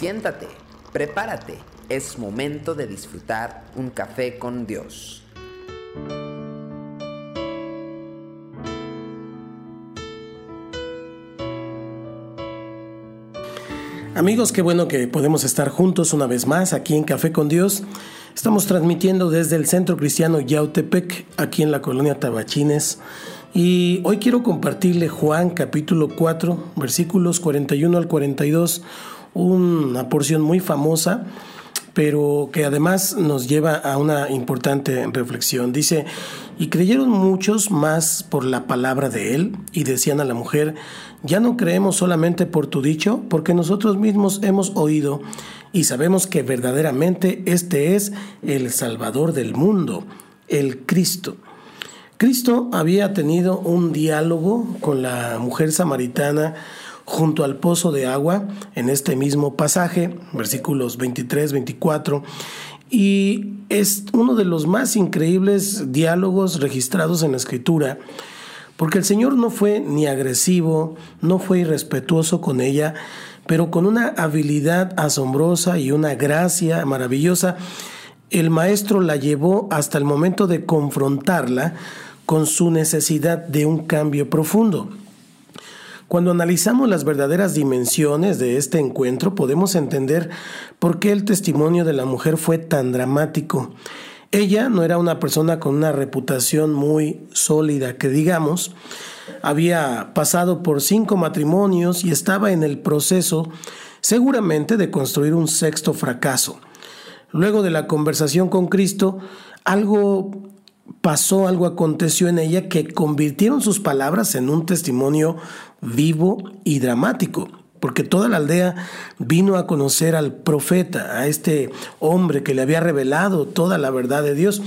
Siéntate, prepárate, es momento de disfrutar un café con Dios. Amigos, qué bueno que podemos estar juntos una vez más aquí en Café con Dios. Estamos transmitiendo desde el Centro Cristiano Yautepec, aquí en la colonia Tabachines. Y hoy quiero compartirle Juan capítulo 4, versículos 41 al 42, una porción muy famosa, pero que además nos lleva a una importante reflexión. Dice, y creyeron muchos más por la palabra de él, y decían a la mujer, ya no creemos solamente por tu dicho, porque nosotros mismos hemos oído y sabemos que verdaderamente este es el Salvador del mundo, el Cristo. Cristo había tenido un diálogo con la mujer samaritana junto al pozo de agua en este mismo pasaje, versículos 23, 24, y es uno de los más increíbles diálogos registrados en la escritura, porque el Señor no fue ni agresivo, no fue irrespetuoso con ella, pero con una habilidad asombrosa y una gracia maravillosa, el Maestro la llevó hasta el momento de confrontarla con su necesidad de un cambio profundo. Cuando analizamos las verdaderas dimensiones de este encuentro, podemos entender por qué el testimonio de la mujer fue tan dramático. Ella no era una persona con una reputación muy sólida, que digamos, había pasado por cinco matrimonios y estaba en el proceso seguramente de construir un sexto fracaso. Luego de la conversación con Cristo, algo pasó, algo aconteció en ella que convirtieron sus palabras en un testimonio vivo y dramático, porque toda la aldea vino a conocer al profeta, a este hombre que le había revelado toda la verdad de Dios,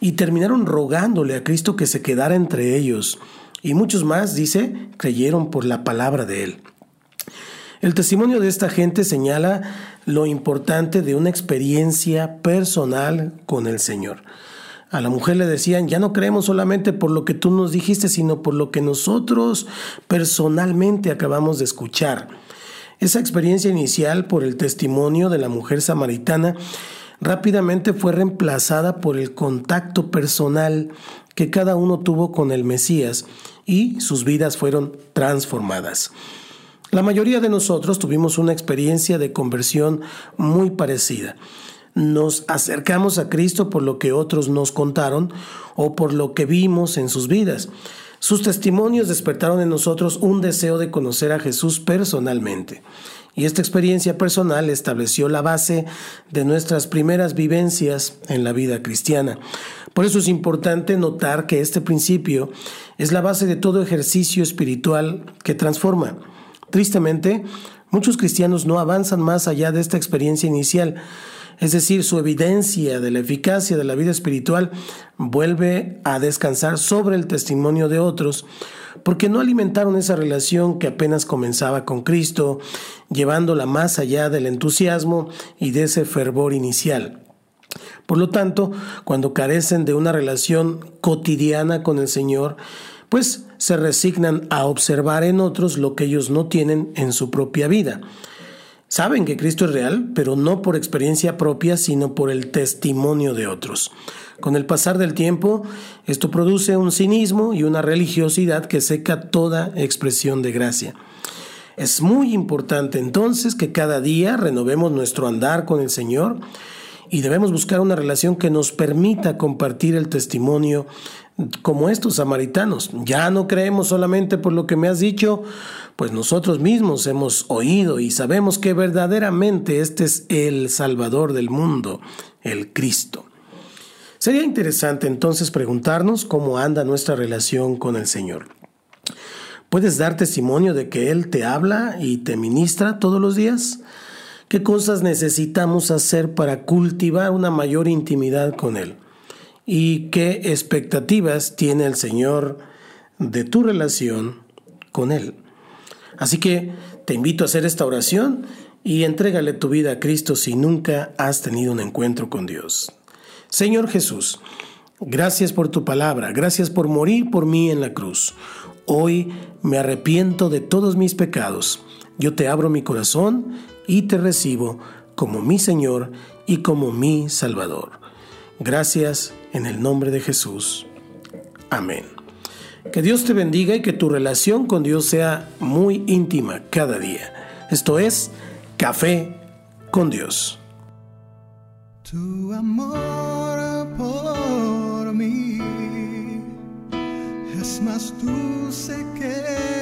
y terminaron rogándole a Cristo que se quedara entre ellos. Y muchos más, dice, creyeron por la palabra de él. El testimonio de esta gente señala lo importante de una experiencia personal con el Señor. A la mujer le decían, ya no creemos solamente por lo que tú nos dijiste, sino por lo que nosotros personalmente acabamos de escuchar. Esa experiencia inicial por el testimonio de la mujer samaritana rápidamente fue reemplazada por el contacto personal que cada uno tuvo con el Mesías y sus vidas fueron transformadas. La mayoría de nosotros tuvimos una experiencia de conversión muy parecida nos acercamos a Cristo por lo que otros nos contaron o por lo que vimos en sus vidas. Sus testimonios despertaron en nosotros un deseo de conocer a Jesús personalmente. Y esta experiencia personal estableció la base de nuestras primeras vivencias en la vida cristiana. Por eso es importante notar que este principio es la base de todo ejercicio espiritual que transforma. Tristemente, muchos cristianos no avanzan más allá de esta experiencia inicial, es decir, su evidencia de la eficacia de la vida espiritual vuelve a descansar sobre el testimonio de otros, porque no alimentaron esa relación que apenas comenzaba con Cristo, llevándola más allá del entusiasmo y de ese fervor inicial. Por lo tanto, cuando carecen de una relación cotidiana con el Señor, pues se resignan a observar en otros lo que ellos no tienen en su propia vida. Saben que Cristo es real, pero no por experiencia propia, sino por el testimonio de otros. Con el pasar del tiempo, esto produce un cinismo y una religiosidad que seca toda expresión de gracia. Es muy importante entonces que cada día renovemos nuestro andar con el Señor y debemos buscar una relación que nos permita compartir el testimonio como estos samaritanos. Ya no creemos solamente por lo que me has dicho, pues nosotros mismos hemos oído y sabemos que verdaderamente este es el Salvador del mundo, el Cristo. Sería interesante entonces preguntarnos cómo anda nuestra relación con el Señor. ¿Puedes dar testimonio de que Él te habla y te ministra todos los días? ¿Qué cosas necesitamos hacer para cultivar una mayor intimidad con Él? ¿Y qué expectativas tiene el Señor de tu relación con Él? Así que te invito a hacer esta oración y entrégale tu vida a Cristo si nunca has tenido un encuentro con Dios. Señor Jesús, Gracias por tu palabra, gracias por morir por mí en la cruz. Hoy me arrepiento de todos mis pecados. Yo te abro mi corazón y te recibo como mi Señor y como mi Salvador. Gracias en el nombre de Jesús. Amén. Que Dios te bendiga y que tu relación con Dios sea muy íntima cada día. Esto es Café con Dios. Tu amor por mí es más dulce que